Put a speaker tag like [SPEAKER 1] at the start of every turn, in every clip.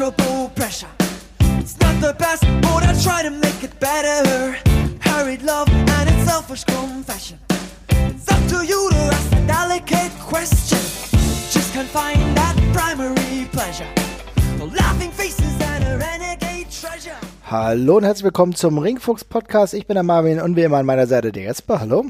[SPEAKER 1] unmeasurable pressure. It's not the best, but I try to make it better. Hurried love and its selfish confession. It's up to you to ask a delicate question. Just can't find that primary pleasure. No laughing faces and a renegade treasure.
[SPEAKER 2] Hallo und herzlich willkommen zum Ringfuchs Podcast. Ich bin der Marvin und wie immer an meiner Seite der Jesper. Hallo.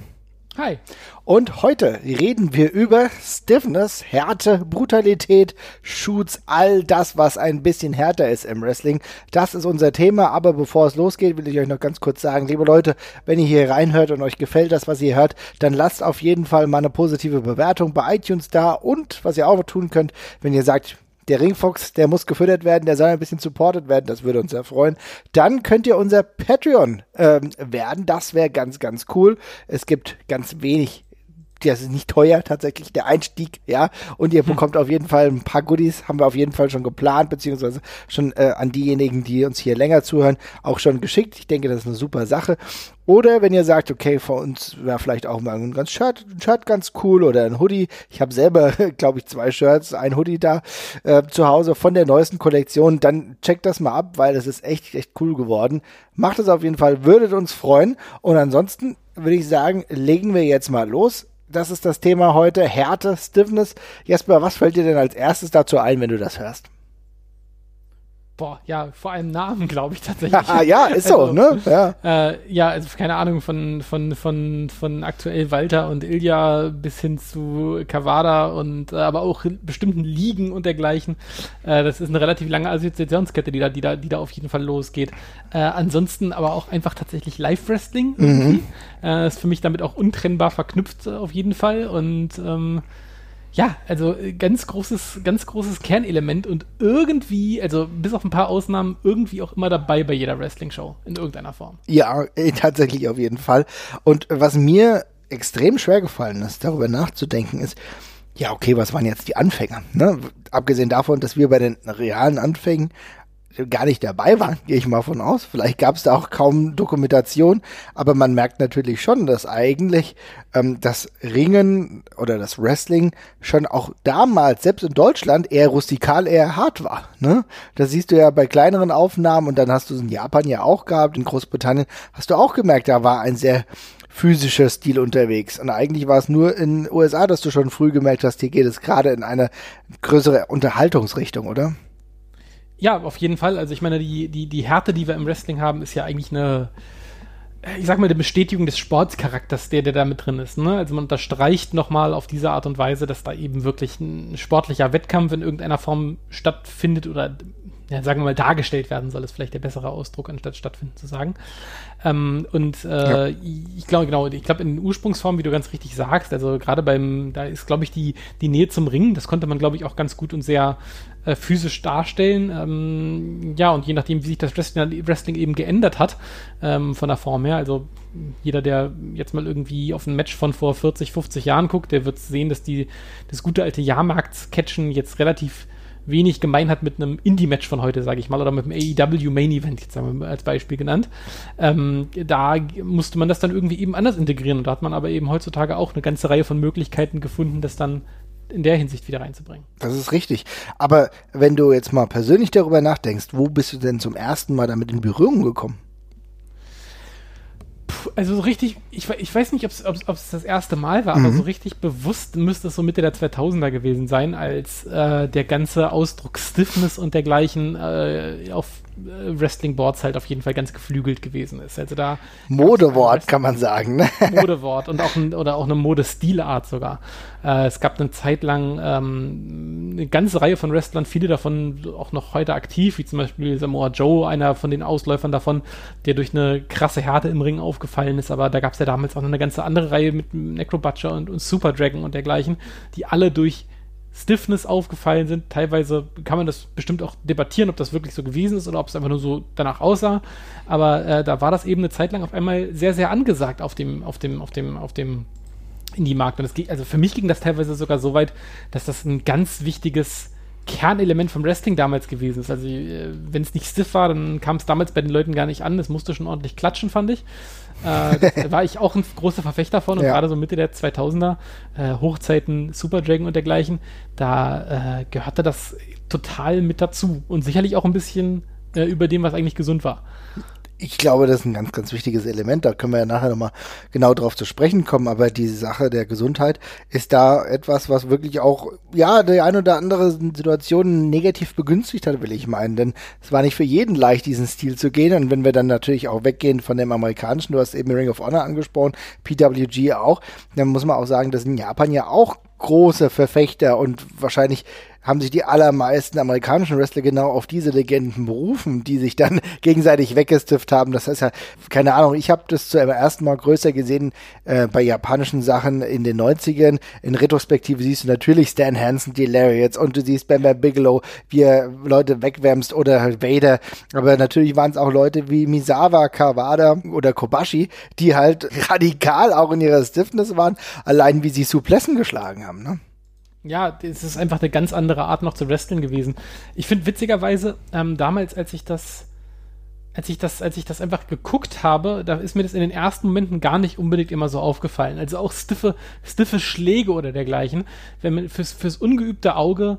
[SPEAKER 3] Hi.
[SPEAKER 2] Und heute reden wir über Stiffness, Härte, Brutalität, Shoots, all das, was ein bisschen härter ist im Wrestling. Das ist unser Thema. Aber bevor es losgeht, will ich euch noch ganz kurz sagen, liebe Leute, wenn ihr hier reinhört und euch gefällt das, was ihr hört, dann lasst auf jeden Fall mal eine positive Bewertung bei iTunes da. Und was ihr auch tun könnt, wenn ihr sagt, der Ringfox, der muss gefüttert werden, der soll ein bisschen supported werden, das würde uns sehr freuen. Dann könnt ihr unser Patreon ähm, werden, das wäre ganz, ganz cool. Es gibt ganz wenig das ist nicht teuer tatsächlich, der Einstieg, ja. Und ihr bekommt auf jeden Fall ein paar Goodies, haben wir auf jeden Fall schon geplant, beziehungsweise schon äh, an diejenigen, die uns hier länger zuhören, auch schon geschickt. Ich denke, das ist eine super Sache. Oder wenn ihr sagt, okay, für uns wäre vielleicht auch mal ein ganz Shirt, ein Shirt ganz cool oder ein Hoodie. Ich habe selber, glaube ich, zwei Shirts, ein Hoodie da äh, zu Hause von der neuesten Kollektion. Dann checkt das mal ab, weil es ist echt, echt cool geworden. Macht es auf jeden Fall, würdet uns freuen. Und ansonsten würde ich sagen, legen wir jetzt mal los das ist das Thema heute, Härte, Stiffness. Jesper, was fällt dir denn als erstes dazu ein, wenn du das hörst?
[SPEAKER 3] Boah, ja, vor allem Namen, glaube ich tatsächlich.
[SPEAKER 2] Ja, ist so,
[SPEAKER 3] also,
[SPEAKER 2] ne?
[SPEAKER 3] Ja. Äh, ja, also keine Ahnung, von, von, von, von aktuell Walter und Ilja bis hin zu Kawada und äh, aber auch bestimmten Ligen und dergleichen. Äh, das ist eine relativ lange Assoziationskette, die da, die da, die da auf jeden Fall losgeht. Äh, ansonsten aber auch einfach tatsächlich Live-Wrestling. Mhm. Äh, ist für mich damit auch untrennbar verknüpft äh, auf jeden Fall. Und ähm, ja, also äh, ganz großes, ganz großes Kernelement und irgendwie, also bis auf ein paar Ausnahmen, irgendwie auch immer dabei bei jeder Wrestling-Show in irgendeiner Form.
[SPEAKER 2] Ja, äh, tatsächlich auf jeden Fall. Und was mir extrem schwer gefallen ist, darüber nachzudenken, ist, ja, okay, was waren jetzt die Anfänger? Ne? Abgesehen davon, dass wir bei den realen Anfängen gar nicht dabei waren, gehe ich mal von aus. Vielleicht gab es da auch kaum Dokumentation, aber man merkt natürlich schon, dass eigentlich ähm, das Ringen oder das Wrestling schon auch damals, selbst in Deutschland, eher rustikal, eher hart war. Ne? Das siehst du ja bei kleineren Aufnahmen und dann hast du es in Japan ja auch gehabt, in Großbritannien hast du auch gemerkt, da war ein sehr physischer Stil unterwegs. Und eigentlich war es nur in USA, dass du schon früh gemerkt hast, hier geht es gerade in eine größere Unterhaltungsrichtung, oder?
[SPEAKER 3] Ja, auf jeden Fall. Also ich meine, die, die, die Härte, die wir im Wrestling haben, ist ja eigentlich eine, ich sag mal, eine Bestätigung des Sportscharakters, der, der da mit drin ist. Ne? Also man unterstreicht nochmal auf diese Art und Weise, dass da eben wirklich ein sportlicher Wettkampf in irgendeiner Form stattfindet oder ja, sagen wir mal, dargestellt werden soll, ist vielleicht der bessere Ausdruck, anstatt stattfinden zu sagen. Ähm, und äh, ja. ich glaube, genau, ich glaube, in den Ursprungsformen, wie du ganz richtig sagst, also gerade beim, da ist, glaube ich, die, die Nähe zum Ring, das konnte man, glaube ich, auch ganz gut und sehr äh, physisch darstellen. Ähm, ja, und je nachdem, wie sich das Wrestling, Wrestling eben geändert hat, ähm, von der Form her, also jeder, der jetzt mal irgendwie auf ein Match von vor 40, 50 Jahren guckt, der wird sehen, dass die, das gute alte Jahrmarkts-Catchen jetzt relativ wenig gemein hat mit einem Indie-Match von heute, sage ich mal, oder mit einem AEW Main Event, jetzt haben wir als Beispiel genannt. Ähm, da musste man das dann irgendwie eben anders integrieren und da hat man aber eben heutzutage auch eine ganze Reihe von Möglichkeiten gefunden, das dann in der Hinsicht wieder reinzubringen.
[SPEAKER 2] Das ist richtig. Aber wenn du jetzt mal persönlich darüber nachdenkst, wo bist du denn zum ersten Mal damit in Berührung gekommen?
[SPEAKER 3] Also so richtig, ich, ich weiß nicht, ob es das erste Mal war, mhm. aber so richtig bewusst müsste es so Mitte der 2000er gewesen sein, als äh, der ganze Ausdruck Stiffness und dergleichen äh, auf Wrestling-Boards halt auf jeden Fall ganz geflügelt gewesen ist. Also da
[SPEAKER 2] Modewort kann man sagen. Ne?
[SPEAKER 3] Modewort und auch ein, oder auch eine Modestilart sogar. Äh, es gab eine Zeit lang ähm, eine ganze Reihe von Wrestlern, viele davon auch noch heute aktiv, wie zum Beispiel Samoa Joe, einer von den Ausläufern davon, der durch eine krasse Härte im Ring aufgefallen ist. Aber da gab es ja damals auch noch eine ganze andere Reihe mit Necro Butcher und, und Super Dragon und dergleichen, die alle durch Stiffness aufgefallen sind. Teilweise kann man das bestimmt auch debattieren, ob das wirklich so gewesen ist oder ob es einfach nur so danach aussah. Aber äh, da war das eben eine Zeit lang auf einmal sehr, sehr angesagt auf dem, auf dem, auf dem, auf dem Indie-Markt. Und es ging, also für mich ging das teilweise sogar so weit, dass das ein ganz wichtiges Kernelement vom Wrestling damals gewesen ist. Also äh, wenn es nicht stiff war, dann kam es damals bei den Leuten gar nicht an. Es musste schon ordentlich klatschen, fand ich. Äh, war ich auch ein großer Verfechter von und ja. gerade so Mitte der 2000er, äh, Hochzeiten Super Dragon und dergleichen, da äh, gehörte das total mit dazu und sicherlich auch ein bisschen äh, über dem, was eigentlich gesund war
[SPEAKER 2] ich glaube, das ist ein ganz, ganz wichtiges Element. Da können wir ja nachher nochmal genau drauf zu sprechen kommen. Aber die Sache der Gesundheit ist da etwas, was wirklich auch, ja, die ein oder andere Situation negativ begünstigt hat, will ich meinen. Denn es war nicht für jeden leicht, diesen Stil zu gehen. Und wenn wir dann natürlich auch weggehen von dem amerikanischen, du hast eben Ring of Honor angesprochen, PWG auch, dann muss man auch sagen, dass in Japan ja auch große Verfechter und wahrscheinlich haben sich die allermeisten amerikanischen Wrestler genau auf diese Legenden berufen, die sich dann gegenseitig weggestifft haben. Das heißt ja, keine Ahnung, ich habe das zum ersten Mal größer gesehen äh, bei japanischen Sachen in den 90ern. In Retrospektive siehst du natürlich Stan Hansen, die Lariats und du siehst Bam Bam Bigelow, wie er Leute wegwärmst oder halt Vader. Aber natürlich waren es auch Leute wie Misawa, Kawada oder Kobashi, die halt radikal auch in ihrer Stiffness waren, allein wie sie Suplessen geschlagen haben. Ne?
[SPEAKER 3] Ja, es ist einfach eine ganz andere Art noch zu wresteln gewesen. Ich finde witzigerweise, ähm, damals, als ich das, als ich das, als ich das einfach geguckt habe, da ist mir das in den ersten Momenten gar nicht unbedingt immer so aufgefallen. Also auch stiffe, stiffe Schläge oder dergleichen, wenn man fürs, fürs ungeübte Auge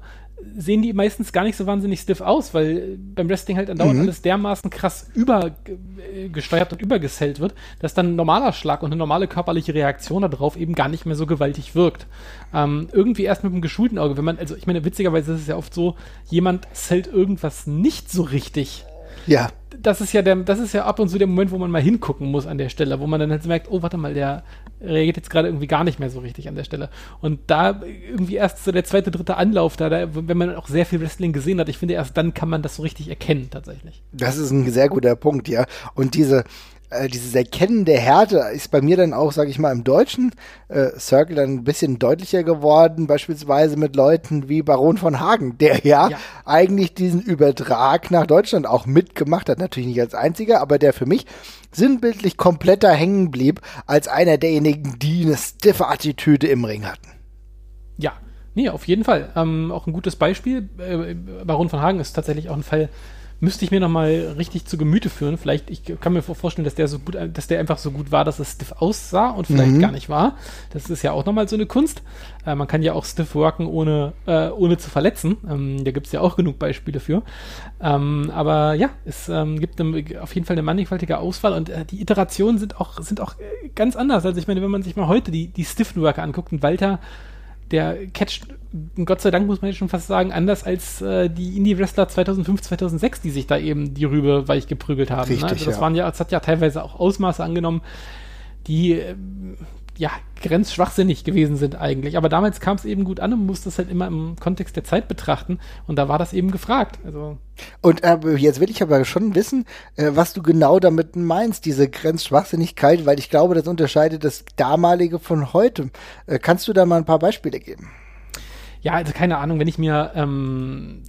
[SPEAKER 3] sehen die meistens gar nicht so wahnsinnig stiff aus, weil beim Wrestling halt andauernd mhm. alles dermaßen krass übergesteuert und übergesellt wird, dass dann ein normaler Schlag und eine normale körperliche Reaktion darauf eben gar nicht mehr so gewaltig wirkt. Ähm, irgendwie erst mit einem geschulten Auge, wenn man, also ich meine, witzigerweise ist es ja oft so, jemand zählt irgendwas nicht so richtig.
[SPEAKER 2] Ja
[SPEAKER 3] das ist ja der, das ist ja ab und zu der Moment, wo man mal hingucken muss an der Stelle, wo man dann halt merkt, oh, warte mal, der reagiert jetzt gerade irgendwie gar nicht mehr so richtig an der Stelle. Und da irgendwie erst so der zweite, dritte Anlauf, da, da, wenn man auch sehr viel Wrestling gesehen hat, ich finde, erst dann kann man das so richtig erkennen, tatsächlich.
[SPEAKER 2] Das ist ein sehr guter Punkt, ja. Und diese, äh, dieses Erkennen der Härte ist bei mir dann auch, sage ich mal, im deutschen äh, Circle dann ein bisschen deutlicher geworden, beispielsweise mit Leuten wie Baron von Hagen, der ja, ja, eigentlich diesen Übertrag nach Deutschland auch mitgemacht hat, natürlich nicht als einziger, aber der für mich sinnbildlich kompletter hängen blieb, als einer derjenigen, die eine stiffe Attitüde im Ring hatten.
[SPEAKER 3] Ja, nee, auf jeden Fall. Ähm, auch ein gutes Beispiel. Äh, Baron von Hagen ist tatsächlich auch ein Fall, müsste ich mir nochmal richtig zu Gemüte führen. Vielleicht, ich kann mir vorstellen, dass der so gut, dass der einfach so gut war, dass es stiff aussah und vielleicht mhm. gar nicht war. Das ist ja auch nochmal so eine Kunst. Äh, man kann ja auch stiff worken, ohne, äh, ohne zu verletzen. Ähm, da gibt es ja auch genug Beispiele für. Ähm, aber ja, es ähm, gibt eine, auf jeden Fall eine mannigfaltige Auswahl und äh, die Iterationen sind auch, sind auch äh, ganz anders. Also ich meine, wenn man sich mal heute die, die Stiffen Worker anguckt und Walter der catcht, Gott sei Dank muss man jetzt schon fast sagen, anders als äh, die Indie-Wrestler 2005, 2006, die sich da eben die Rübe weich geprügelt haben.
[SPEAKER 2] Richtig, ne?
[SPEAKER 3] also das
[SPEAKER 2] ja.
[SPEAKER 3] waren ja, das hat ja teilweise auch Ausmaße angenommen, die äh, ja, grenzschwachsinnig gewesen sind eigentlich. Aber damals kam es eben gut an und musste es halt immer im Kontext der Zeit betrachten. Und da war das eben gefragt. Also.
[SPEAKER 2] Und äh, jetzt will ich aber schon wissen, äh, was du genau damit meinst, diese Grenzschwachsinnigkeit, weil ich glaube, das unterscheidet das damalige von heute. Äh, kannst du da mal ein paar Beispiele geben?
[SPEAKER 3] Ja, also keine Ahnung, wenn ich mir ähm,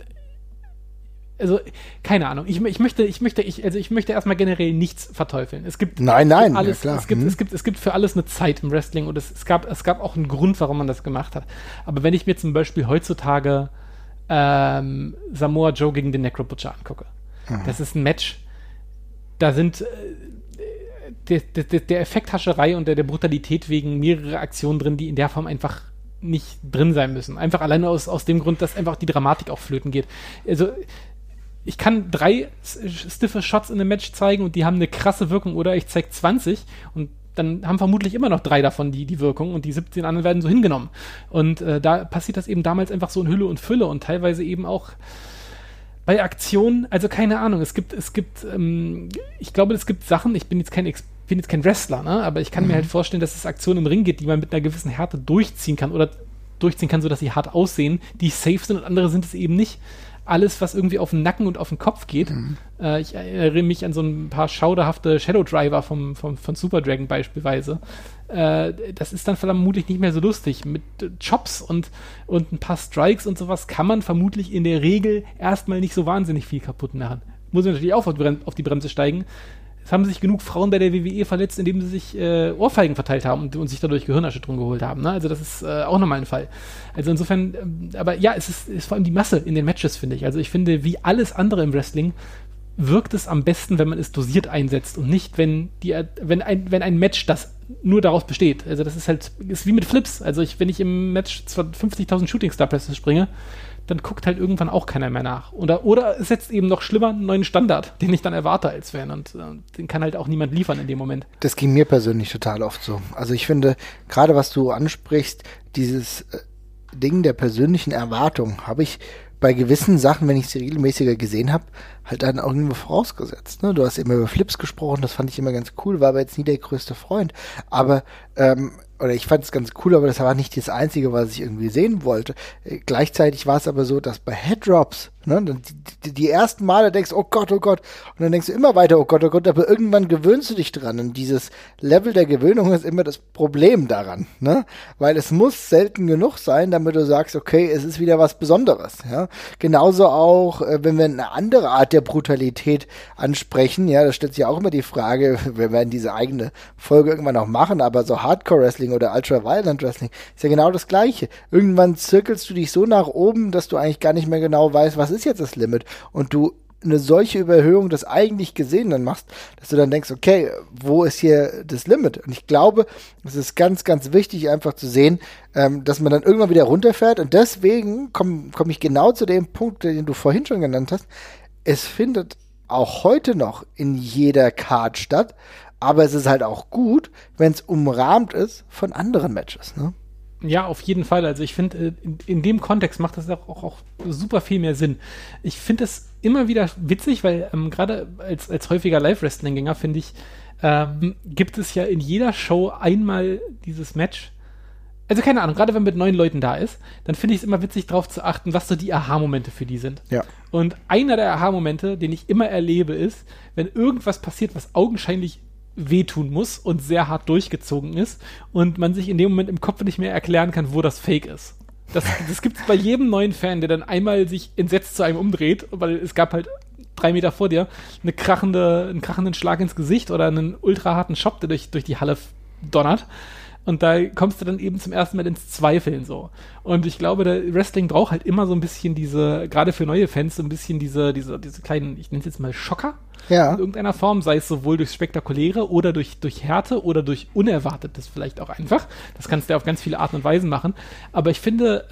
[SPEAKER 3] also keine Ahnung. Ich, ich möchte, ich möchte, ich, also ich möchte erstmal generell nichts verteufeln. Es gibt
[SPEAKER 2] nein, nein,
[SPEAKER 3] alles,
[SPEAKER 2] ja,
[SPEAKER 3] es gibt, mhm. es gibt, es gibt für alles eine Zeit im Wrestling und es, es gab, es gab auch einen Grund, warum man das gemacht hat. Aber wenn ich mir zum Beispiel heutzutage ähm, Samoa Joe gegen den Necro Butcher angucke, mhm. das ist ein Match. Da sind äh, der, der, der Effekthascherei und der, der Brutalität wegen mehrere Aktionen drin, die in der Form einfach nicht drin sein müssen. Einfach alleine aus, aus dem Grund, dass einfach die Dramatik auch flöten geht. Also ich kann drei stiffe Shots in einem Match zeigen und die haben eine krasse Wirkung oder ich zeige 20 und dann haben vermutlich immer noch drei davon die, die Wirkung und die 17 anderen werden so hingenommen. Und äh, da passiert das eben damals einfach so in Hülle und Fülle und teilweise eben auch bei Aktionen, also keine Ahnung, es gibt, es gibt, ähm, ich glaube, es gibt Sachen, ich bin jetzt kein Ex bin jetzt kein Wrestler, ne? aber ich kann mhm. mir halt vorstellen, dass es Aktionen im Ring gibt, die man mit einer gewissen Härte durchziehen kann oder durchziehen kann, sodass sie hart aussehen, die safe sind und andere sind es eben nicht alles, was irgendwie auf den Nacken und auf den Kopf geht. Mhm. Äh, ich erinnere mich an so ein paar schauderhafte Shadow Driver vom, vom, von Super Dragon beispielsweise. Äh, das ist dann vermutlich nicht mehr so lustig. Mit Chops und, und ein paar Strikes und sowas kann man vermutlich in der Regel erstmal nicht so wahnsinnig viel kaputt machen. Muss man natürlich auch auf die Bremse steigen, es haben sich genug Frauen bei der WWE verletzt, indem sie sich äh, Ohrfeigen verteilt haben und, und, sich dadurch Gehirnerschütterung geholt haben. Ne? Also das ist äh, auch nochmal ein Fall. Also insofern, ähm, aber ja, es ist, ist vor allem die Masse in den Matches, finde ich. Also ich finde, wie alles andere im Wrestling, wirkt es am besten, wenn man es dosiert einsetzt und nicht, wenn die, wenn ein, wenn ein Match das nur daraus besteht. Also das ist halt, ist wie mit Flips. Also ich, wenn ich im Match 50.000 Shooting Star Presses springe, dann guckt halt irgendwann auch keiner mehr nach. Oder, oder es setzt eben noch schlimmer einen neuen Standard, den ich dann erwarte als Fan. Und äh, den kann halt auch niemand liefern in dem Moment.
[SPEAKER 2] Das ging mir persönlich total oft so. Also ich finde, gerade was du ansprichst, dieses äh, Ding der persönlichen Erwartung, habe ich bei gewissen Sachen, wenn ich sie regelmäßiger gesehen habe, halt dann auch irgendwo vorausgesetzt. Ne? Du hast immer über Flips gesprochen, das fand ich immer ganz cool, war aber jetzt nie der größte Freund. Aber ähm, oder ich fand es ganz cool, aber das war nicht das Einzige, was ich irgendwie sehen wollte. Äh, gleichzeitig war es aber so, dass bei Headdrops, ne, die, die, ersten Male denkst, oh Gott, oh Gott, und dann denkst du immer weiter, oh Gott, oh Gott, aber irgendwann gewöhnst du dich dran. Und dieses Level der Gewöhnung ist immer das Problem daran, ne, weil es muss selten genug sein, damit du sagst, okay, es ist wieder was Besonderes, ja. Genauso auch, äh, wenn wir eine andere Art der Brutalität ansprechen, ja, da stellt sich auch immer die Frage, wir werden diese eigene Folge irgendwann noch machen, aber so Hardcore Wrestling oder Ultra Violent Wrestling ist ja genau das Gleiche. Irgendwann zirkelst du dich so nach oben, dass du eigentlich gar nicht mehr genau weißt, was ist jetzt das Limit und du eine solche Überhöhung des eigentlich Gesehenen machst, dass du dann denkst, okay, wo ist hier das Limit? Und ich glaube, es ist ganz, ganz wichtig, einfach zu sehen, ähm, dass man dann irgendwann wieder runterfährt. Und deswegen komme komm ich genau zu dem Punkt, den du vorhin schon genannt hast. Es findet auch heute noch in jeder Card statt, aber es ist halt auch gut, wenn es umrahmt ist von anderen Matches. Ne?
[SPEAKER 3] Ja, auf jeden Fall. Also ich finde, äh, in, in, dem Kontext macht das auch, auch, auch super viel mehr Sinn. Ich finde es immer wieder witzig, weil ähm, gerade als, als häufiger Live-Wrestling-Gänger finde ich, ähm, gibt es ja in jeder Show einmal dieses Match. Also keine Ahnung, gerade wenn man mit neuen Leuten da ist, dann finde ich es immer witzig, darauf zu achten, was so die Aha-Momente für die sind.
[SPEAKER 2] Ja.
[SPEAKER 3] Und einer der Aha-Momente, den ich immer erlebe, ist, wenn irgendwas passiert, was augenscheinlich wehtun muss und sehr hart durchgezogen ist und man sich in dem Moment im Kopf nicht mehr erklären kann, wo das Fake ist. Das, das gibt es bei jedem neuen Fan, der dann einmal sich entsetzt zu einem umdreht, weil es gab halt drei Meter vor dir eine krachende, einen krachenden Schlag ins Gesicht oder einen ultra harten Shop, der durch, durch die Halle donnert. Und da kommst du dann eben zum ersten Mal ins Zweifeln so. Und ich glaube, der Wrestling braucht halt immer so ein bisschen diese, gerade für neue Fans, so ein bisschen diese, diese, diese kleinen, ich nenne es jetzt mal Schocker,
[SPEAKER 2] ja.
[SPEAKER 3] in irgendeiner Form, sei es sowohl durch Spektakuläre oder durch, durch Härte oder durch Unerwartetes vielleicht auch einfach. Das kannst du ja auf ganz viele Arten und Weisen machen. Aber ich finde,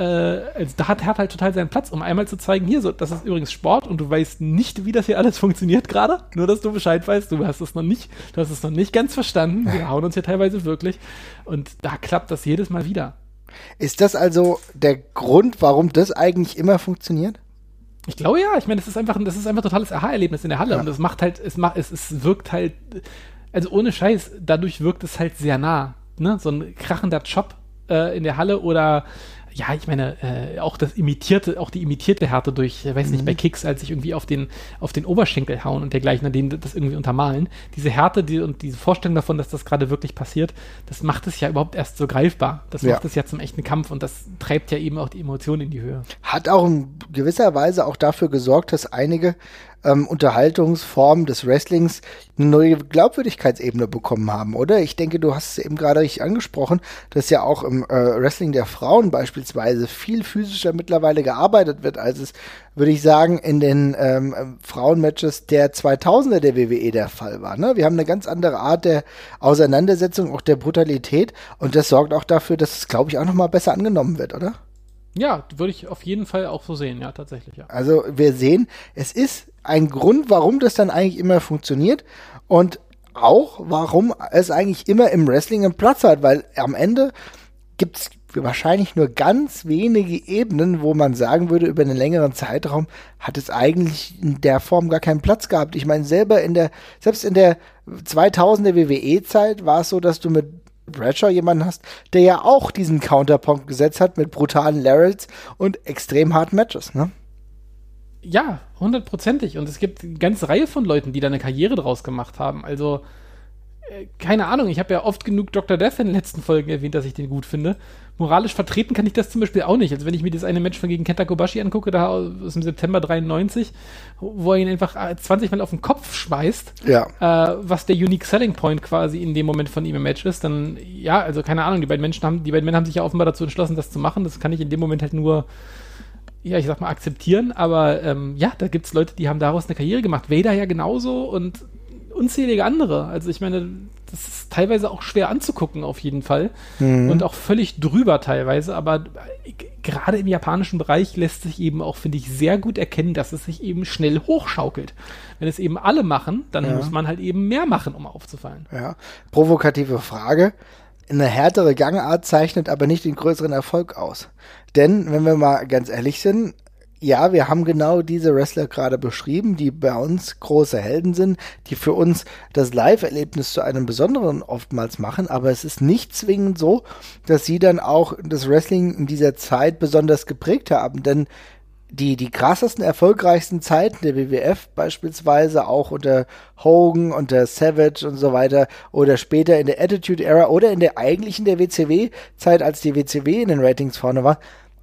[SPEAKER 3] äh, also da hat Härte halt total seinen Platz, um einmal zu zeigen, hier, so, das ist übrigens Sport und du weißt nicht, wie das hier alles funktioniert gerade. Nur, dass du Bescheid weißt, du hast es noch nicht, du hast es noch nicht ganz verstanden. Wir hauen uns hier teilweise wirklich. Und da klappt das jedes Mal wieder.
[SPEAKER 2] Ist das also der Grund, warum das eigentlich immer funktioniert?
[SPEAKER 3] Ich glaube ja, ich meine, das ist einfach, das ist einfach totales Aha-Erlebnis in der Halle ja. und das macht halt, es macht, es, es wirkt halt, also ohne Scheiß, dadurch wirkt es halt sehr nah, ne? So ein krachender Chop äh, in der Halle oder ja, ich meine, äh, auch das imitierte, auch die imitierte Härte durch, ich weiß nicht, mhm. bei Kicks, als sich irgendwie auf den, auf den Oberschenkel hauen und dergleichen, den das irgendwie untermalen. Diese Härte die, und diese Vorstellung davon, dass das gerade wirklich passiert, das macht es ja überhaupt erst so greifbar. Das ja. macht es ja zum echten Kampf und das treibt ja eben auch die Emotionen in die Höhe.
[SPEAKER 2] Hat auch in gewisser Weise auch dafür gesorgt, dass einige ähm, Unterhaltungsformen des Wrestlings eine neue Glaubwürdigkeitsebene bekommen haben, oder? Ich denke, du hast es eben gerade richtig angesprochen, dass ja auch im äh, Wrestling der Frauen beispielsweise viel physischer mittlerweile gearbeitet wird, als es, würde ich sagen, in den ähm, Frauenmatches der 2000er der WWE der Fall war. Ne? Wir haben eine ganz andere Art der Auseinandersetzung, auch der Brutalität und das sorgt auch dafür, dass es, glaube ich, auch nochmal besser angenommen wird, oder?
[SPEAKER 3] Ja, würde ich auf jeden Fall auch so sehen, ja, tatsächlich, ja.
[SPEAKER 2] Also wir sehen, es ist ein Grund, warum das dann eigentlich immer funktioniert und auch, warum es eigentlich immer im Wrestling einen Platz hat, weil am Ende gibt es wahrscheinlich nur ganz wenige Ebenen, wo man sagen würde, über einen längeren Zeitraum hat es eigentlich in der Form gar keinen Platz gehabt. Ich meine, selber in der, selbst in der 2000er WWE-Zeit war es so, dass du mit Bradshaw jemanden hast, der ja auch diesen Counterpunkt gesetzt hat mit brutalen Larrys und extrem harten Matches, ne?
[SPEAKER 3] Ja, hundertprozentig. Und es gibt eine ganze Reihe von Leuten, die da eine Karriere draus gemacht haben. Also, keine Ahnung, ich habe ja oft genug Dr. Death in den letzten Folgen erwähnt, dass ich den gut finde moralisch vertreten kann ich das zum Beispiel auch nicht. Also wenn ich mir das eine Match von gegen Kenta Kobashi angucke, da aus dem September 93, wo er ihn einfach 20 äh, Mal auf den Kopf schmeißt,
[SPEAKER 2] ja.
[SPEAKER 3] äh, was der Unique Selling Point quasi in dem Moment von ihm im Match ist, dann ja, also keine Ahnung, die beiden Menschen haben, die beiden Männer haben sich ja offenbar dazu entschlossen, das zu machen. Das kann ich in dem Moment halt nur ja, ich sag mal, akzeptieren, aber ähm, ja, da gibt es Leute, die haben daraus eine Karriere gemacht. Vader ja genauso und unzählige andere. Also ich meine, das ist teilweise auch schwer anzugucken auf jeden Fall mhm. und auch völlig drüber teilweise, aber gerade im japanischen Bereich lässt sich eben auch, finde ich, sehr gut erkennen, dass es sich eben schnell hochschaukelt. Wenn es eben alle machen, dann ja. muss man halt eben mehr machen, um aufzufallen.
[SPEAKER 2] Ja, provokative Frage. Eine härtere Gangart zeichnet aber nicht den größeren Erfolg aus. Denn, wenn wir mal ganz ehrlich sind, ja, wir haben genau diese Wrestler gerade beschrieben, die bei uns große Helden sind, die für uns das Live-Erlebnis zu einem besonderen oftmals machen, aber es ist nicht zwingend so, dass sie dann auch das Wrestling in dieser Zeit besonders geprägt haben, denn die, die krassesten, erfolgreichsten Zeiten der WWF beispielsweise auch unter Hogan, unter Savage und so weiter oder später in der Attitude Era oder in der eigentlichen der WCW-Zeit, als die WCW in den Ratings vorne war,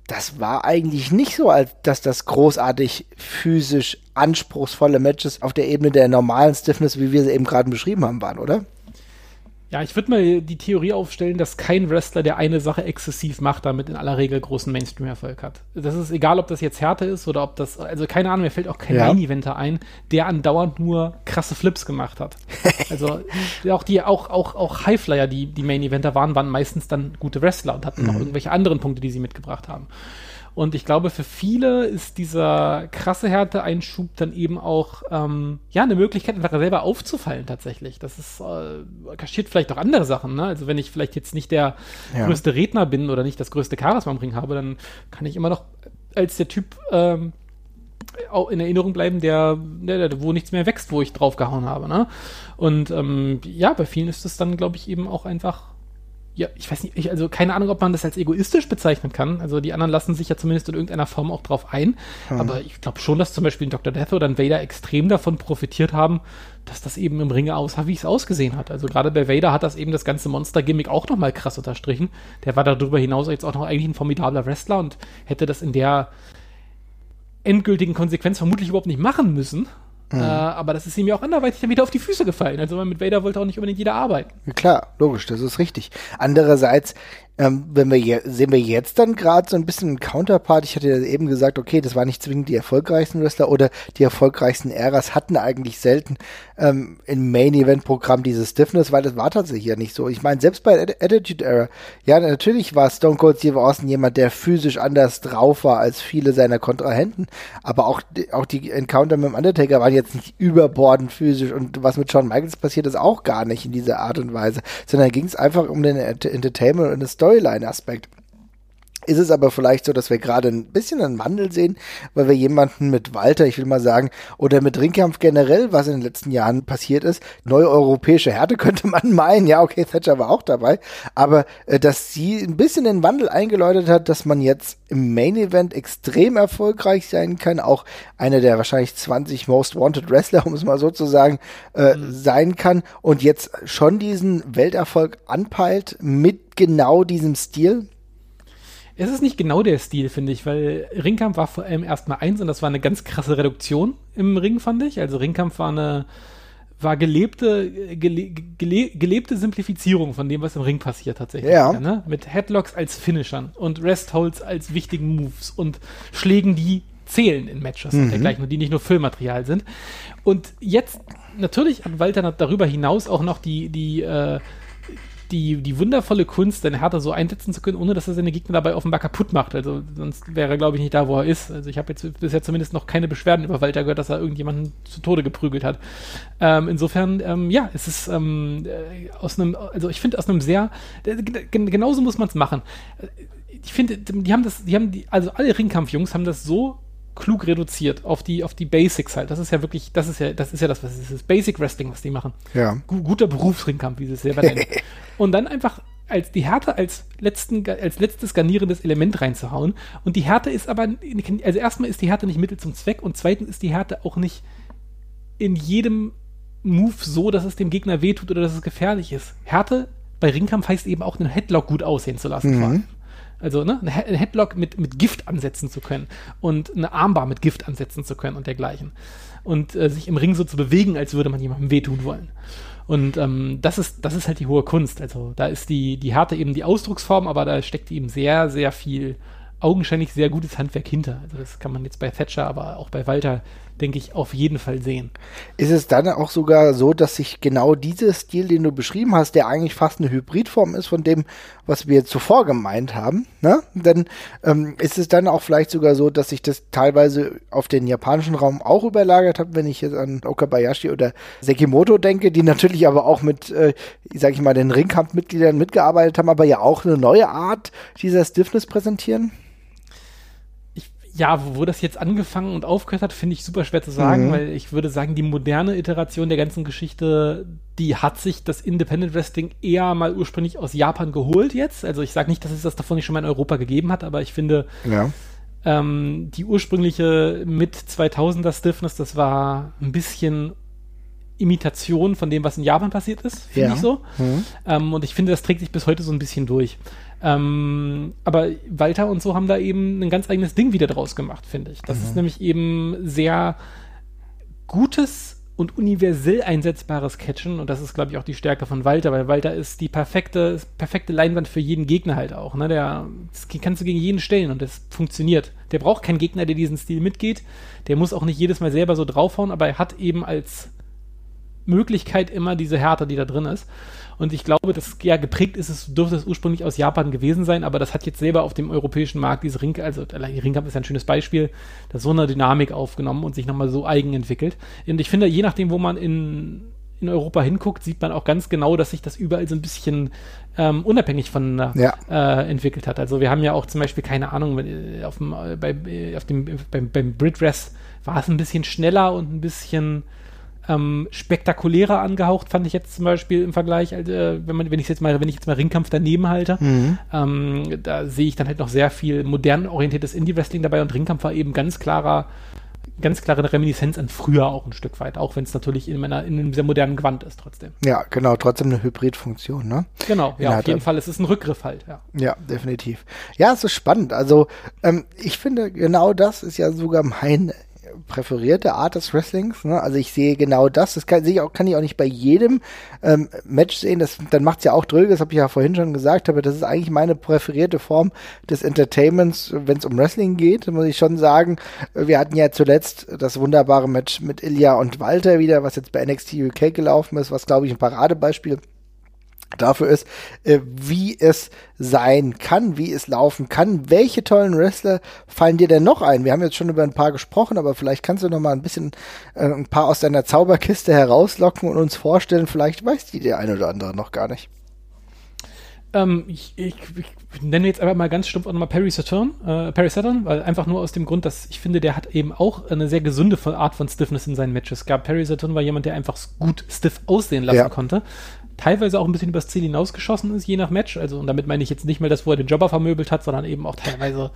[SPEAKER 2] das war eigentlich nicht so, als dass das großartig physisch anspruchsvolle Matches auf der Ebene der normalen Stiffness, wie wir sie eben gerade beschrieben haben, waren, oder?
[SPEAKER 3] Ja, ich würde mal die Theorie aufstellen, dass kein Wrestler, der eine Sache exzessiv macht, damit in aller Regel großen Mainstream-Erfolg hat. Das ist egal, ob das jetzt Härte ist oder ob das, also keine Ahnung, mir fällt auch kein ja. Main-Eventer ein, der andauernd nur krasse Flips gemacht hat. Also auch die, auch, auch, auch Highflyer, die die Main-Eventer waren, waren meistens dann gute Wrestler und hatten mhm. noch irgendwelche anderen Punkte, die sie mitgebracht haben. Und ich glaube, für viele ist dieser krasse Härteeinschub dann eben auch ähm, ja eine Möglichkeit, einfach selber aufzufallen tatsächlich. Das ist äh, kaschiert vielleicht auch andere Sachen. Ne? Also wenn ich vielleicht jetzt nicht der ja. größte Redner bin oder nicht das größte Charisma im Ring habe, dann kann ich immer noch als der Typ ähm, auch in Erinnerung bleiben, der, der, wo nichts mehr wächst, wo ich draufgehauen habe. Ne? Und ähm, ja, bei vielen ist es dann, glaube ich, eben auch einfach ja, ich weiß nicht, ich, also keine Ahnung, ob man das als egoistisch bezeichnen kann. Also die anderen lassen sich ja zumindest in irgendeiner Form auch drauf ein. Hm. Aber ich glaube schon, dass zum Beispiel ein Dr. Death oder ein Vader extrem davon profitiert haben, dass das eben im Ringe aussah, wie es ausgesehen hat. Also gerade bei Vader hat das eben das ganze Monster-Gimmick auch nochmal krass unterstrichen. Der war darüber hinaus jetzt auch noch eigentlich ein formidabler Wrestler und hätte das in der endgültigen Konsequenz vermutlich überhaupt nicht machen müssen. Mhm. Äh, aber das ist ihm ja auch anderweitig dann wieder auf die Füße gefallen. Also mit Vader wollte auch nicht unbedingt jeder arbeiten.
[SPEAKER 2] Klar, logisch, das ist richtig. Andererseits ähm, wenn wir je, sehen wir jetzt dann gerade so ein bisschen einen Counterpart. Ich hatte ja eben gesagt, okay, das war nicht zwingend die erfolgreichsten Wrestler oder die erfolgreichsten Äras hatten eigentlich selten ähm, im Main Event Programm diese Stiffness, weil das war tatsächlich ja nicht so. Ich meine, selbst bei Attitude Era, ja, natürlich war Stone Cold Steve Austin jemand, der physisch anders drauf war als viele seiner Kontrahenten, aber auch, auch die Encounter mit dem Undertaker waren jetzt nicht überbordend physisch und was mit Shawn Michaels passiert ist auch gar nicht in dieser Art und Weise, sondern ging es einfach um den Entertainment und das Story Storyline-Aspekt ist es aber vielleicht so, dass wir gerade ein bisschen einen Wandel sehen, weil wir jemanden mit Walter, ich will mal sagen, oder mit Ringkampf generell, was in den letzten Jahren passiert ist, neue europäische Härte könnte man meinen, ja, okay, Thatcher war auch dabei, aber äh, dass sie ein bisschen den Wandel eingeläutet hat, dass man jetzt im Main Event extrem erfolgreich sein kann, auch einer der wahrscheinlich 20 Most Wanted Wrestler, um es mal so zu sagen, äh, mhm. sein kann und jetzt schon diesen Welterfolg anpeilt mit genau diesem Stil.
[SPEAKER 3] Es ist nicht genau der Stil, finde ich, weil Ringkampf war vor allem erstmal eins und das war eine ganz krasse Reduktion im Ring, fand ich. Also Ringkampf war eine war gelebte, gele, gele, gelebte Simplifizierung von dem, was im Ring passiert tatsächlich. Ja. ja ne? Mit Headlocks als Finishern und Restholds als wichtigen Moves und Schlägen, die zählen in Matches mhm. und dergleichen und die nicht nur Füllmaterial sind. Und jetzt, natürlich hat Walter darüber hinaus auch noch die, die äh, die, die wundervolle Kunst, seine Härte so einsetzen zu können, ohne dass er seine Gegner dabei offenbar kaputt macht. Also sonst wäre er, glaube ich, nicht da, wo er ist. Also ich habe jetzt bisher zumindest noch keine Beschwerden über Walter gehört, dass er irgendjemanden zu Tode geprügelt hat. Ähm, insofern, ähm, ja, es ist ähm, äh, aus einem, also ich finde aus einem sehr, äh, genauso muss man es machen. Ich finde, die haben das, die haben die, also alle Ringkampfjungs haben das so klug reduziert auf die, auf die Basics halt. Das ist ja wirklich, das ist ja, das ist ja das, was es ist. Das Basic Wrestling, was die machen.
[SPEAKER 2] Ja.
[SPEAKER 3] guter Berufsringkampf, wie sie es selber nennen. und dann einfach als die Härte als letzten, als letztes garnierendes Element reinzuhauen. Und die Härte ist aber, also erstmal ist die Härte nicht Mittel zum Zweck und zweitens ist die Härte auch nicht in jedem Move so, dass es dem Gegner wehtut oder dass es gefährlich ist. Härte bei Ringkampf heißt eben auch, einen Headlock gut aussehen zu lassen. Mhm. Also ne, ein Headlock mit, mit Gift ansetzen zu können und eine Armbar mit Gift ansetzen zu können und dergleichen. Und äh, sich im Ring so zu bewegen, als würde man jemandem wehtun wollen. Und ähm, das, ist, das ist halt die hohe Kunst. Also da ist die, die Härte eben die Ausdrucksform, aber da steckt eben sehr, sehr viel augenscheinlich sehr gutes Handwerk hinter. Also das kann man jetzt bei Thatcher, aber auch bei Walter denke ich, auf jeden Fall sehen.
[SPEAKER 2] Ist es dann auch sogar so, dass sich genau dieser Stil, den du beschrieben hast, der eigentlich fast eine Hybridform ist von dem, was wir zuvor gemeint haben, ne? Dann ähm, ist es dann auch vielleicht sogar so, dass sich das teilweise auf den japanischen Raum auch überlagert hat, wenn ich jetzt an Okabayashi oder Sekimoto denke, die natürlich aber auch mit, äh, sag ich mal, den Ringkampfmitgliedern mitgearbeitet haben, aber ja auch eine neue Art dieser Stiffness präsentieren?
[SPEAKER 3] Ja, wo, wo das jetzt angefangen und aufgehört hat, finde ich super schwer zu sagen, mhm. weil ich würde sagen, die moderne Iteration der ganzen Geschichte, die hat sich das Independent Wrestling eher mal ursprünglich aus Japan geholt jetzt. Also ich sage nicht, dass es das davon nicht schon mal in Europa gegeben hat, aber ich finde,
[SPEAKER 2] ja.
[SPEAKER 3] ähm, die ursprüngliche mit 2000er Stiffness, das war ein bisschen Imitation von dem, was in Japan passiert ist, finde ja. ich so. Mhm. Ähm, und ich finde, das trägt sich bis heute so ein bisschen durch. Ähm, aber Walter und so haben da eben ein ganz eigenes Ding wieder draus gemacht, finde ich. Das mhm. ist nämlich eben sehr gutes und universell einsetzbares Catchen und das ist, glaube ich, auch die Stärke von Walter, weil Walter ist die perfekte, perfekte Leinwand für jeden Gegner halt auch. Ne? Der das kannst du gegen jeden stellen und das funktioniert. Der braucht keinen Gegner, der diesen Stil mitgeht. Der muss auch nicht jedes Mal selber so draufhauen, aber er hat eben als Möglichkeit immer diese Härte, die da drin ist. Und ich glaube, das ja geprägt ist es, dürfte es ursprünglich aus Japan gewesen sein, aber das hat jetzt selber auf dem europäischen Markt diese Ring, also die Ringkampf ist ein schönes Beispiel, das so eine Dynamik aufgenommen und sich nochmal so eigen entwickelt. Und ich finde, je nachdem, wo man in, in Europa hinguckt, sieht man auch ganz genau, dass sich das überall so ein bisschen ähm, unabhängig voneinander ja. äh, entwickelt hat. Also wir haben ja auch zum Beispiel, keine Ahnung, äh, auf dem, äh, bei, auf dem, beim, beim Brit Rest war es ein bisschen schneller und ein bisschen ähm, spektakulärer angehaucht, fand ich jetzt zum Beispiel im Vergleich, äh, wenn man, wenn ich jetzt mal, wenn ich jetzt mal Ringkampf daneben halte, mhm. ähm, da sehe ich dann halt noch sehr viel modern orientiertes Indie-Wrestling dabei und Ringkampf war eben ganz klarer, ganz klare Reminiszenz an früher auch ein Stück weit, auch wenn es natürlich in, meiner, in einem sehr modernen Gewand ist trotzdem.
[SPEAKER 2] Ja, genau, trotzdem eine Hybridfunktion, ne?
[SPEAKER 3] Genau, ja, auf jeden Fall, es ist ein Rückgriff halt, ja.
[SPEAKER 2] Ja, definitiv. Ja, es ist spannend, also ähm, ich finde, genau das ist ja sogar mein präferierte Art des Wrestlings. Ne? Also ich sehe genau das. Das kann, ich auch, kann ich auch nicht bei jedem ähm, Match sehen. Das, dann macht es ja auch dröge, das habe ich ja vorhin schon gesagt, aber das ist eigentlich meine präferierte Form des Entertainments, wenn es um Wrestling geht, muss ich schon sagen. Wir hatten ja zuletzt das wunderbare Match mit Ilya und Walter wieder, was jetzt bei NXT UK gelaufen ist, was glaube ich ein Paradebeispiel dafür ist, äh, wie es sein kann, wie es laufen kann. Welche tollen Wrestler fallen dir denn noch ein? Wir haben jetzt schon über ein paar gesprochen, aber vielleicht kannst du noch mal ein bisschen äh, ein paar aus deiner Zauberkiste herauslocken und uns vorstellen. Vielleicht weiß die der eine oder andere noch gar nicht.
[SPEAKER 3] Ähm, ich, ich, ich, nenne jetzt einfach mal ganz stumpf auch nochmal Perry Saturn, äh, Perry Saturn, weil einfach nur aus dem Grund, dass ich finde, der hat eben auch eine sehr gesunde Art von Stiffness in seinen Matches gehabt. Perry Saturn war jemand, der einfach gut stiff aussehen lassen ja. konnte teilweise auch ein bisschen übers Ziel hinausgeschossen ist, je nach Match. Also, und damit meine ich jetzt nicht mal das, wo er den Jobber vermöbelt hat, sondern eben auch teilweise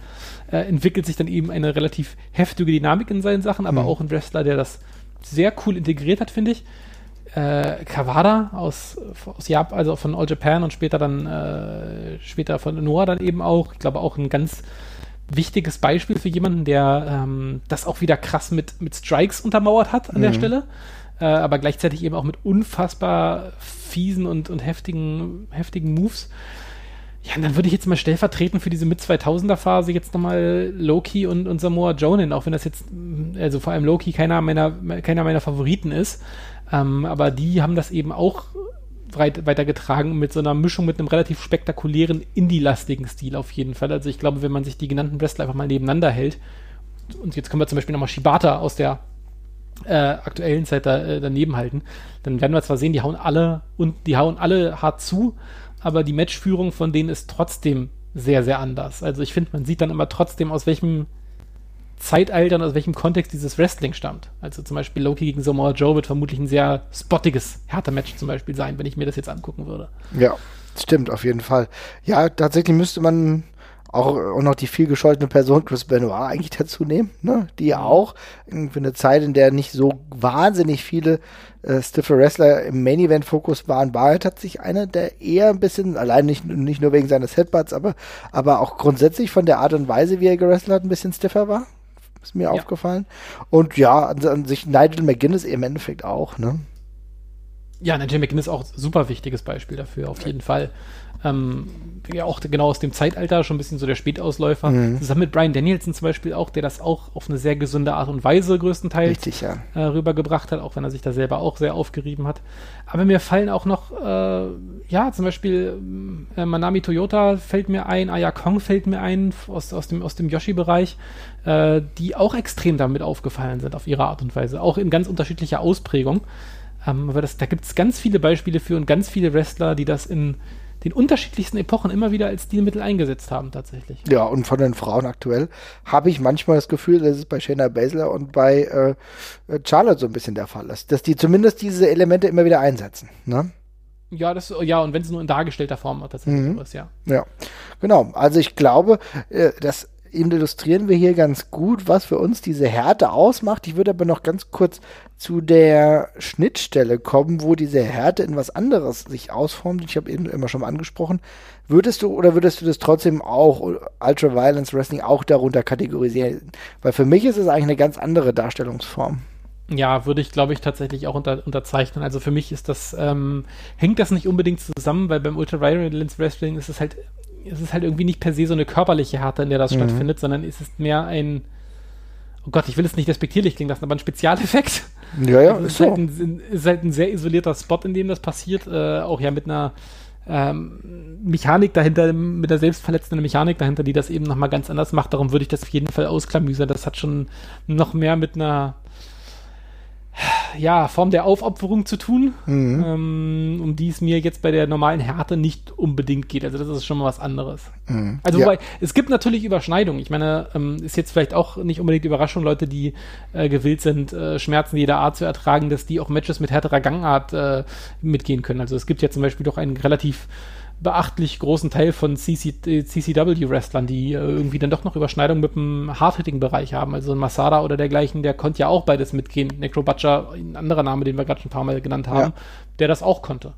[SPEAKER 3] äh, entwickelt sich dann eben eine relativ heftige Dynamik in seinen Sachen, aber mhm. auch ein Wrestler, der das sehr cool integriert hat, finde ich. Äh, Kawada aus, aus Japan, also von All Japan und später dann, äh, später von Noah dann eben auch. Ich glaube auch ein ganz wichtiges Beispiel für jemanden, der ähm, das auch wieder krass mit, mit Strikes untermauert hat an mhm. der Stelle äh, aber gleichzeitig eben auch mit unfassbar fiesen und, und heftigen, heftigen Moves. Ja, und dann würde ich jetzt mal stellvertretend für diese Mit-2000er-Phase jetzt nochmal Loki und, und Samoa nennen, auch wenn das jetzt, also vor allem Loki keiner meiner, keiner meiner Favoriten ist. Ähm, aber die haben das eben auch weit, weitergetragen mit so einer Mischung mit einem relativ spektakulären, indie-lastigen Stil auf jeden Fall. Also ich glaube, wenn man sich die genannten Wrestler einfach mal nebeneinander hält, und jetzt können wir zum Beispiel nochmal Shibata aus der äh, aktuellen Zeit da, äh, daneben halten, dann werden wir zwar sehen, die hauen alle und die hauen alle hart zu, aber die Matchführung von denen ist trotzdem sehr, sehr anders. Also ich finde, man sieht dann immer trotzdem, aus welchem Zeitalter und aus welchem Kontext dieses Wrestling stammt. Also zum Beispiel Loki gegen Samoa Joe wird vermutlich ein sehr spottiges, härter Match zum Beispiel sein, wenn ich mir das jetzt angucken würde.
[SPEAKER 2] Ja, stimmt, auf jeden Fall. Ja, tatsächlich müsste man auch, auch noch die viel gescholtene Person Chris Benoit eigentlich dazu nehmen, ne? die ja mhm. auch für eine Zeit, in der nicht so wahnsinnig viele äh, stiffe Wrestler im Main Event Fokus waren, war hat sich einer, der eher ein bisschen, allein nicht, nicht nur wegen seines Headbutts, aber, aber auch grundsätzlich von der Art und Weise, wie er gewrestelt hat, ein bisschen stiffer war. Ist mir ja. aufgefallen. Und ja, an, an sich Nigel McGuinness im Endeffekt auch, ne?
[SPEAKER 3] Ja, Nigel McGuinness ist auch ein super wichtiges Beispiel dafür, auf jeden Fall. Ähm, ja, auch genau aus dem Zeitalter, schon ein bisschen so der Spätausläufer.
[SPEAKER 2] Mhm.
[SPEAKER 3] Zusammen mit Brian Danielson zum Beispiel auch, der das auch auf eine sehr gesunde Art und Weise größtenteils
[SPEAKER 2] Richtig, ja.
[SPEAKER 3] äh, rübergebracht hat, auch wenn er sich da selber auch sehr aufgerieben hat. Aber mir fallen auch noch, äh, ja, zum Beispiel äh, Manami Toyota fällt mir ein, Aya Kong fällt mir ein aus, aus dem, aus dem Yoshi-Bereich, äh, die auch extrem damit aufgefallen sind auf ihre Art und Weise, auch in ganz unterschiedlicher Ausprägung. Ähm, aber das, da gibt es ganz viele Beispiele für und ganz viele Wrestler, die das in den unterschiedlichsten Epochen immer wieder als Stilmittel eingesetzt haben, tatsächlich.
[SPEAKER 2] Ja, und von den Frauen aktuell habe ich manchmal das Gefühl, dass es bei Shayna Baszler und bei äh, Charlotte so ein bisschen der Fall ist, dass die zumindest diese Elemente immer wieder einsetzen. Ne?
[SPEAKER 3] Ja, das, ja, und wenn es nur in dargestellter Form tatsächlich
[SPEAKER 2] Mhm.
[SPEAKER 3] so ist, ja.
[SPEAKER 2] Ja, genau. Also ich glaube, äh, das illustrieren wir hier ganz gut, was für uns diese Härte ausmacht. Ich würde aber noch ganz kurz zu der Schnittstelle kommen, wo diese Härte in was anderes sich ausformt. Ich habe eben immer schon mal angesprochen. Würdest du oder würdest du das trotzdem auch Ultra Violence Wrestling auch darunter kategorisieren? Weil für mich ist es eigentlich eine ganz andere Darstellungsform.
[SPEAKER 3] Ja, würde ich, glaube ich, tatsächlich auch unter, unterzeichnen. Also für mich ist das, ähm, hängt das nicht unbedingt zusammen, weil beim Ultra Violence Wrestling ist es halt, ist es halt irgendwie nicht per se so eine körperliche Härte, in der das
[SPEAKER 2] Mhm.
[SPEAKER 3] stattfindet, sondern ist es mehr ein, oh Gott, ich will es nicht despektierlich klingen lassen, aber ein Spezialeffekt.
[SPEAKER 2] Ja, ja,
[SPEAKER 3] Also es
[SPEAKER 2] ist
[SPEAKER 3] ist, halt
[SPEAKER 2] so.
[SPEAKER 3] ein, ist halt ein sehr isolierter Spot, in dem das passiert, äh, auch ja mit einer ähm, Mechanik dahinter, mit der selbstverletzenden Mechanik dahinter, die das eben nochmal ganz anders macht. Darum würde ich das auf jeden Fall ausklamüsern. Das hat schon noch mehr mit einer ja, Form der Aufopferung zu tun,
[SPEAKER 2] Mhm.
[SPEAKER 3] ähm, um die es mir jetzt bei der normalen Härte nicht unbedingt geht. Also das ist schon mal was anderes.
[SPEAKER 2] Mhm.
[SPEAKER 3] Also
[SPEAKER 2] Ja.
[SPEAKER 3] wobei, es gibt natürlich Überschneidungen. Ich meine, ähm, ist jetzt vielleicht auch nicht unbedingt Überraschung, Leute, die äh, gewillt sind, äh, Schmerzen jeder Art zu ertragen, dass die auch Matches mit härterer Gangart äh, mitgehen können. Also es gibt ja zum Beispiel doch einen relativ beachtlich großen Teil von CC, äh, CCW-Wrestlern, die äh, irgendwie dann doch noch Überschneidungen mit dem Hard-Hitting-Bereich haben. Also ein Masada oder dergleichen, der konnte ja auch beides mitgehen. Necro Butcher, ein anderer Name, den wir gerade schon ein paar Mal genannt haben, der das auch konnte.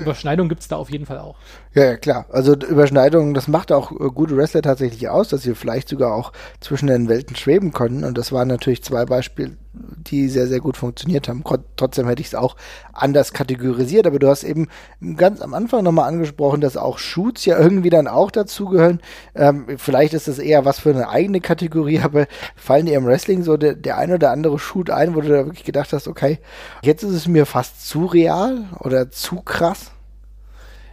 [SPEAKER 3] Überschneidung gibt es da auf jeden Fall auch.
[SPEAKER 2] Ja, ja, klar. Also Überschneidungen, das macht auch äh, gute Wrestler tatsächlich aus, dass sie vielleicht sogar auch zwischen den Welten schweben konnten. Und das waren natürlich zwei Beispiele, die sehr, sehr gut funktioniert haben. Trotzdem hätte ich es auch anders kategorisiert. Aber du hast eben ganz am Anfang nochmal angesprochen, dass auch Shoots ja irgendwie dann auch dazugehören. Ähm, vielleicht ist das eher was für eine eigene Kategorie, aber fallen dir im Wrestling so der, der ein oder andere Shoot ein, wo du da wirklich gedacht hast, okay, jetzt ist es mir fast zu real oder zu krass?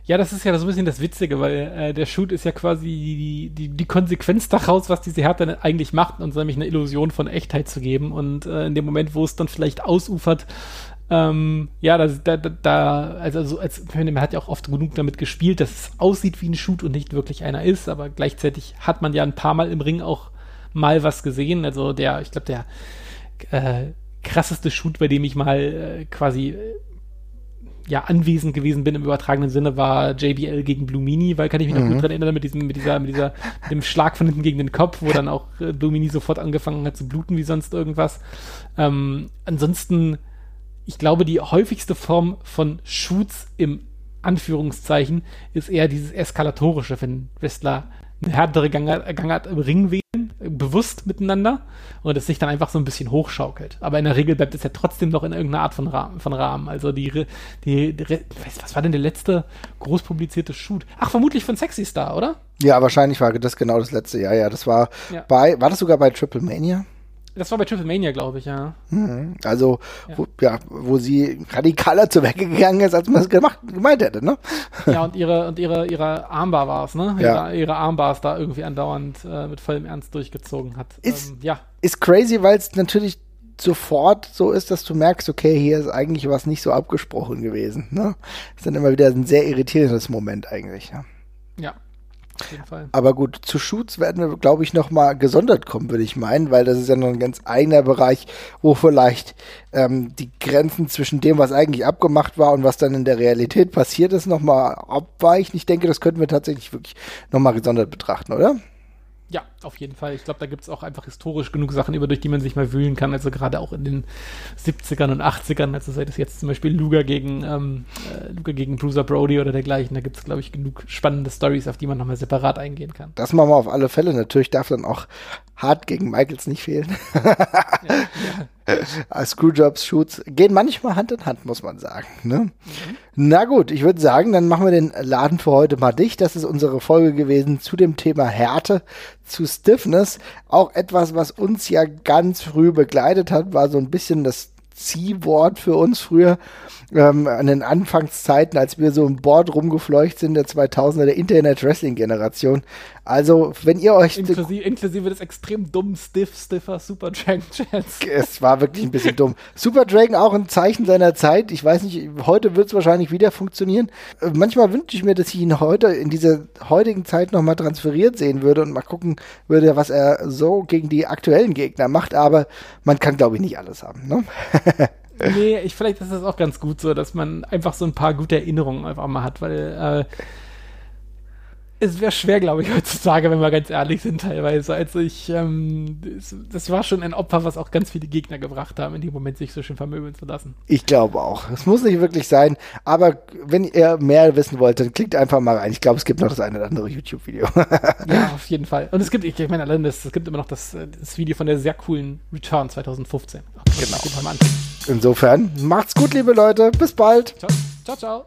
[SPEAKER 3] Ja, das ist ja so ein bisschen das Witzige, weil äh, der Shoot ist ja quasi die, die, die Konsequenz daraus, was diese Härte eigentlich macht, uns nämlich eine Illusion von Echtheit zu geben. Und äh, in dem Moment, wo es dann vielleicht ausufert, ähm, ja, da, da, da also so als man hat ja auch oft genug damit gespielt, dass es aussieht wie ein Shoot und nicht wirklich einer ist, aber gleichzeitig hat man ja ein paar Mal im Ring auch mal was gesehen. Also der, ich glaube, der äh, krasseste Shoot, bei dem ich mal äh, quasi äh, ja, anwesend gewesen bin im übertragenen Sinne, war JBL gegen Blue Mini, weil kann ich mich noch
[SPEAKER 2] Mhm.
[SPEAKER 3] gut dran erinnern mit diesem, mit dieser, mit dieser, mit dem Schlag von hinten gegen den Kopf, wo dann auch äh, Blue Mini sofort angefangen hat zu bluten wie sonst irgendwas. Ähm, ansonsten, ich glaube, die häufigste Form von Shoots im Anführungszeichen ist eher dieses Eskalatorische, wenn Wrestler eine härtere Gangart, Gangart im Ring wählen, äh, bewusst miteinander und es sich dann einfach so ein bisschen hochschaukelt. Aber in der Regel bleibt es ja trotzdem noch in irgendeiner Art von Rahmen. Von Rahmen. Also die, die, die was war denn der letzte groß publizierte Shoot? Ach, vermutlich von Sexy Star, oder?
[SPEAKER 2] Ja, wahrscheinlich war das genau das letzte Jahr. Ja, das war
[SPEAKER 3] Ja.
[SPEAKER 2] bei, war das sogar bei Triple Mania?
[SPEAKER 3] Das war bei Triple Mania, glaube ich, ja.
[SPEAKER 2] Mhm. Also,
[SPEAKER 3] Ja.
[SPEAKER 2] Wo, ja, wo sie radikaler zu Werke gegangen ist, als man es gemacht, gemeint hätte, ne?
[SPEAKER 3] Ja, und ihre, und ihre, ihre Armbar war es, ne?
[SPEAKER 2] Ja.
[SPEAKER 3] Ihre, ihre Armbars da irgendwie andauernd äh, mit vollem Ernst durchgezogen hat.
[SPEAKER 2] Ist-
[SPEAKER 3] ähm, ja.
[SPEAKER 2] Ist crazy, weil es natürlich sofort so ist, dass du merkst, okay, hier ist eigentlich was nicht so abgesprochen gewesen, ne? Ist dann immer wieder ein sehr irritierendes Moment eigentlich, ja.
[SPEAKER 3] Ja. Auf jeden Fall.
[SPEAKER 2] Aber gut, zu Shoots werden wir, glaube ich, noch mal gesondert kommen, würde ich meinen, weil das ist ja noch ein ganz eigener Bereich, wo vielleicht ähm, die Grenzen zwischen dem, was eigentlich abgemacht war und was dann in der Realität passiert ist, noch mal abweichen. Ich denke, das könnten wir tatsächlich wirklich noch mal gesondert betrachten, oder?
[SPEAKER 3] Ja, auf jeden Fall. Ich glaube, da gibt es auch einfach historisch genug Sachen, über durch die man sich mal wühlen kann. Also gerade auch in den 70ern und 80ern, also sei das jetzt zum Beispiel Luger gegen, ähm, äh, Luger gegen Bruiser Brody oder dergleichen. Da gibt es, glaube ich, genug spannende Stories, auf die man nochmal separat eingehen kann.
[SPEAKER 2] Das machen wir auf alle Fälle. Natürlich darf dann auch hart gegen Michaels nicht fehlen. Screwjobs, Shoots gehen manchmal Hand in Hand, muss man sagen. Ne? Mhm. Na gut, ich würde sagen, dann machen wir den Laden für heute mal dicht. Das ist unsere Folge gewesen zu dem Thema Härte, zu Stiffness. Auch etwas, was uns ja ganz früh begleitet hat, war so ein bisschen das Ziehwort für uns früher ähm, an den Anfangszeiten, als wir so im Board rumgefleucht sind, der 2000er, der Internet-Wrestling-Generation. Also, wenn ihr euch...
[SPEAKER 3] Inklusive, inklusive des extrem dummen Stiff, Stiffer Super Dragon Chance.
[SPEAKER 2] Es war wirklich ein bisschen dumm. Super Dragon auch ein Zeichen seiner Zeit. Ich weiß nicht, heute wird es wahrscheinlich wieder funktionieren. Äh, manchmal wünsche ich mir, dass ich ihn heute in dieser heutigen Zeit nochmal transferiert sehen würde und mal gucken würde, was er so gegen die aktuellen Gegner macht. Aber man kann, glaube ich, nicht alles haben. Ne?
[SPEAKER 3] nee, ich, vielleicht ist das auch ganz gut so, dass man einfach so ein paar gute Erinnerungen einfach mal hat, weil äh, es wäre schwer, glaube ich, heutzutage, wenn wir ganz ehrlich sind, teilweise. Also ich, ähm, das, das, war schon ein Opfer, was auch ganz viele Gegner gebracht haben, in dem Moment sich so schön vermöbeln zu lassen.
[SPEAKER 2] Ich glaube auch. Es muss nicht wirklich sein, aber wenn ihr mehr wissen wollt, dann klickt einfach mal rein. Ich glaube, es gibt noch das eine oder andere YouTube-Video.
[SPEAKER 3] ja, auf jeden Fall. Und es gibt, ich, meine, allein das, es gibt immer noch das, das Video von der sehr coolen Return 2015.
[SPEAKER 2] Genau. Insofern, macht's gut, liebe Leute. Bis bald.
[SPEAKER 3] Ciao, ciao. ciao.